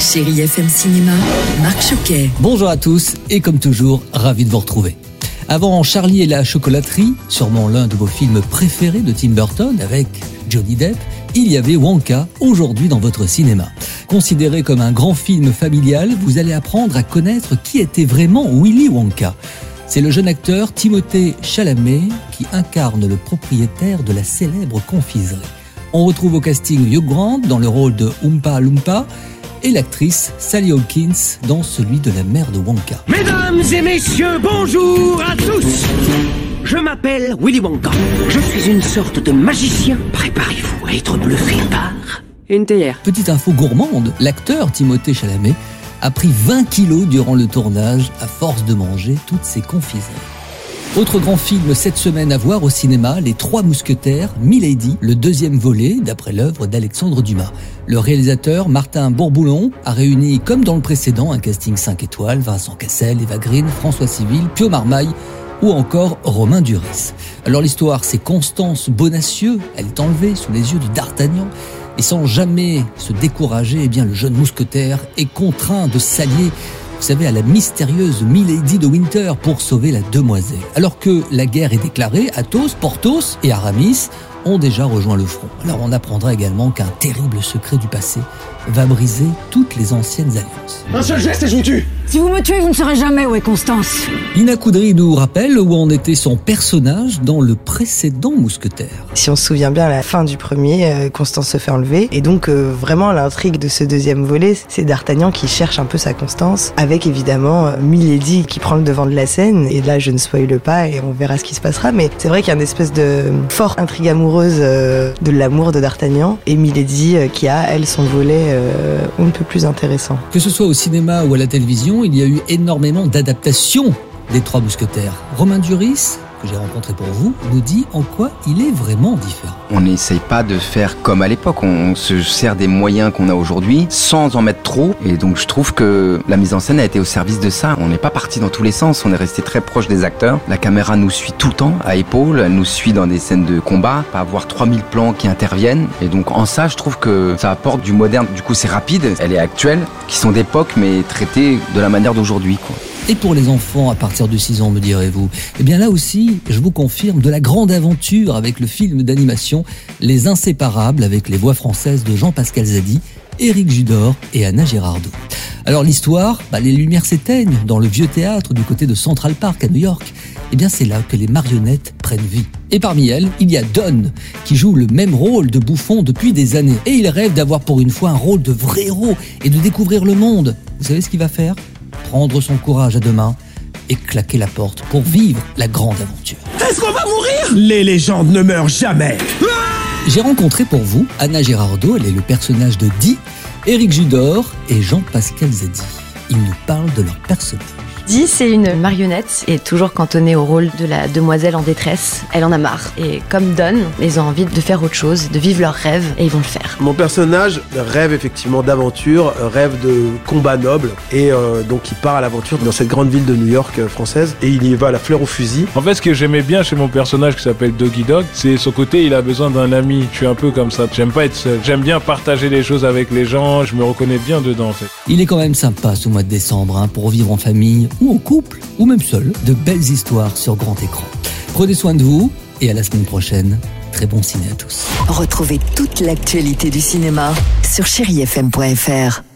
Chérie FM Cinéma, Marc Choquet. Bonjour à tous et comme toujours, ravi de vous retrouver. Avant Charlie et la chocolaterie, sûrement l'un de vos films préférés de Tim Burton avec Johnny Depp, il y avait Wonka aujourd'hui dans votre cinéma. Considéré comme un grand film familial, vous allez apprendre à connaître qui était vraiment Willy Wonka. C'est le jeune acteur Timothée Chalamet qui incarne le propriétaire de la célèbre confiserie. On retrouve au casting Hugh Grant dans le rôle de Oompa Loompa et l'actrice Sally Hawkins dans celui de la mère de Wonka. Mesdames et messieurs, bonjour à tous Je m'appelle Willy Wonka. Je suis une sorte de magicien. Préparez-vous à être bluffé par une théière. Petite info gourmande, l'acteur Timothée Chalamet a pris 20 kilos durant le tournage à force de manger toutes ses confiseries. Autre grand film cette semaine à voir au cinéma, Les Trois Mousquetaires, Milady, le deuxième volet d'après l'œuvre d'Alexandre Dumas. Le réalisateur Martin Bourboulon a réuni, comme dans le précédent, un casting 5 étoiles, Vincent Cassel, Eva Green, François Civil, Pio Marmaille ou encore Romain Duris. Alors l'histoire, c'est Constance Bonacieux, elle est enlevée sous les yeux de D'Artagnan, et sans jamais se décourager, eh bien le jeune mousquetaire est contraint de s'allier, vous savez, à la mystérieuse Milady de Winter pour sauver la demoiselle. Alors que la guerre est déclarée, Athos, Porthos et Aramis ont déjà rejoint le front. Alors on apprendra également qu'un terrible secret du passé va briser toutes les anciennes alliances. Un seul geste et je vous tue Si vous me tuez, vous ne saurez jamais où est Constance. Ina Coudry nous rappelle où en était son personnage dans le précédent mousquetaire. Si on se souvient bien, à la fin du premier, euh, Constance se fait enlever. Et donc, euh, vraiment, l'intrigue de ce deuxième volet, c'est D'Artagnan qui cherche un peu sa Constance, avec évidemment euh, Milady qui prend le devant de la scène. Et là, je ne spoile pas et on verra ce qui se passera. Mais c'est vrai qu'il y a une espèce de forte intrigue amoureuse euh, de l'amour de D'Artagnan. Et Milady euh, qui a, elle, son volet euh, on ne peut plus intéressant. Que ce soit au cinéma ou à la télévision, il y a eu énormément d'adaptations des Trois Mousquetaires. Romain Duris, que j'ai rencontré pour vous, nous dit en quoi il est vraiment différent. On n'essaye pas de faire comme à l'époque, on se sert des moyens qu'on a aujourd'hui sans en mettre trop. Et donc je trouve que la mise en scène a été au service de ça. On n'est pas parti dans tous les sens, on est resté très proche des acteurs. La caméra nous suit tout le temps, à épaule, elle nous suit dans des scènes de combat, pas avoir 3000 plans qui interviennent. Et donc en ça, je trouve que ça apporte du moderne. Du coup, c'est rapide, elle est actuelle, qui sont d'époque, mais traitées de la manière d'aujourd'hui. Et pour les enfants à partir de 6 ans, me direz-vous Eh bien là aussi, je vous confirme de la grande aventure avec le film d'animation Les Inséparables avec les voix françaises de Jean-Pascal Zadi, Éric Judor et Anna Girardot. Alors l'histoire, bah, les lumières s'éteignent dans le vieux théâtre du côté de Central Park à New York. Eh bien c'est là que les marionnettes prennent vie. Et parmi elles, il y a Don, qui joue le même rôle de bouffon depuis des années. Et il rêve d'avoir pour une fois un rôle de vrai héros et de découvrir le monde. Vous savez ce qu'il va faire? Prendre son courage à deux mains et claquer la porte pour vivre la grande aventure. Est-ce qu'on va mourir? Les légendes ne meurent jamais J'ai rencontré pour vous Anna Girardot, elle est le personnage de Di, Éric Judor et Jean-Pascal Zadi. Ils nous parlent de leur personnage. Dee, c'est une marionnette et toujours cantonnée au rôle de la demoiselle en détresse. Elle en a marre. Et comme Don, ils ont envie de faire autre chose, de vivre leurs rêves, et ils vont le faire. Mon personnage rêve effectivement d'aventure, rêve de combat noble, et euh, donc il part à l'aventure dans cette grande ville de New York euh, française, et il y va à la fleur au fusil. En fait, ce que j'aimais bien chez mon personnage qui s'appelle Doggy Dog, c'est son côté, il a besoin d'un ami. Je suis un peu comme ça. J'aime pas être seul. J'aime bien partager les choses avec les gens. Je me reconnais bien dedans, en fait. Il est quand même sympa ce mois de décembre hein, pour vivre en famille ou en couple ou même seul de belles histoires sur grand écran. Prenez soin de vous et à la semaine prochaine. Très bon ciné à tous. Retrouvez toute l'actualité du cinéma sur chérifm.fr.